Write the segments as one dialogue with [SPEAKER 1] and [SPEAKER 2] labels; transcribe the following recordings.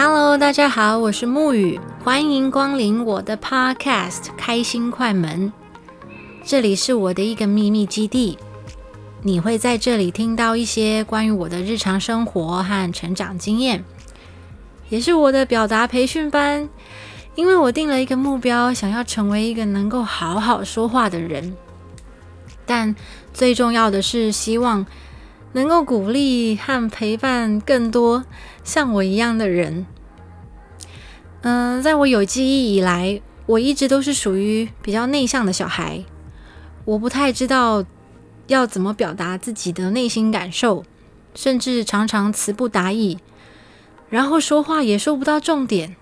[SPEAKER 1] Hello，大家好，我是木雨，欢迎光临我的 Podcast《开心快门》。这里是我的一个秘密基地，你会在这里听到一些关于我的日常生活和成长经验，也是我的表达培训班。因为我定了一个目标，想要成为一个能够好好说话的人，但最重要的是希望。能够鼓励和陪伴更多像我一样的人。嗯，在我有记忆以来，我一直都是属于比较内向的小孩。我不太知道要怎么表达自己的内心感受，甚至常常词不达意，然后说话也说不到重点。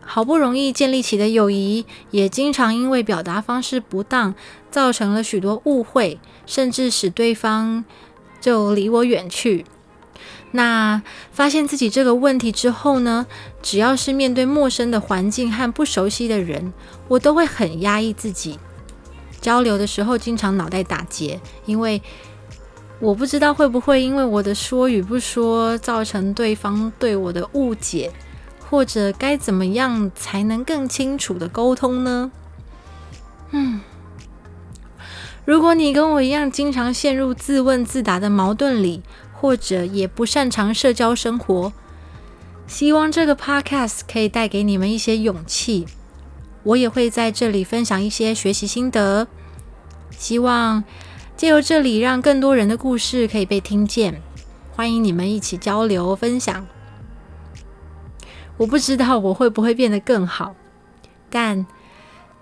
[SPEAKER 1] 好不容易建立起的友谊，也经常因为表达方式不当，造成了许多误会，甚至使对方。就离我远去。那发现自己这个问题之后呢？只要是面对陌生的环境和不熟悉的人，我都会很压抑自己。交流的时候，经常脑袋打结，因为我不知道会不会因为我的说与不说，造成对方对我的误解，或者该怎么样才能更清楚的沟通呢？嗯。如果你跟我一样，经常陷入自问自答的矛盾里，或者也不擅长社交生活，希望这个 podcast 可以带给你们一些勇气。我也会在这里分享一些学习心得，希望借由这里让更多人的故事可以被听见。欢迎你们一起交流分享。我不知道我会不会变得更好，但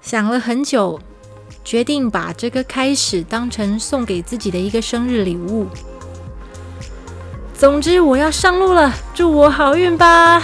[SPEAKER 1] 想了很久。决定把这个开始当成送给自己的一个生日礼物。总之，我要上路了，祝我好运吧！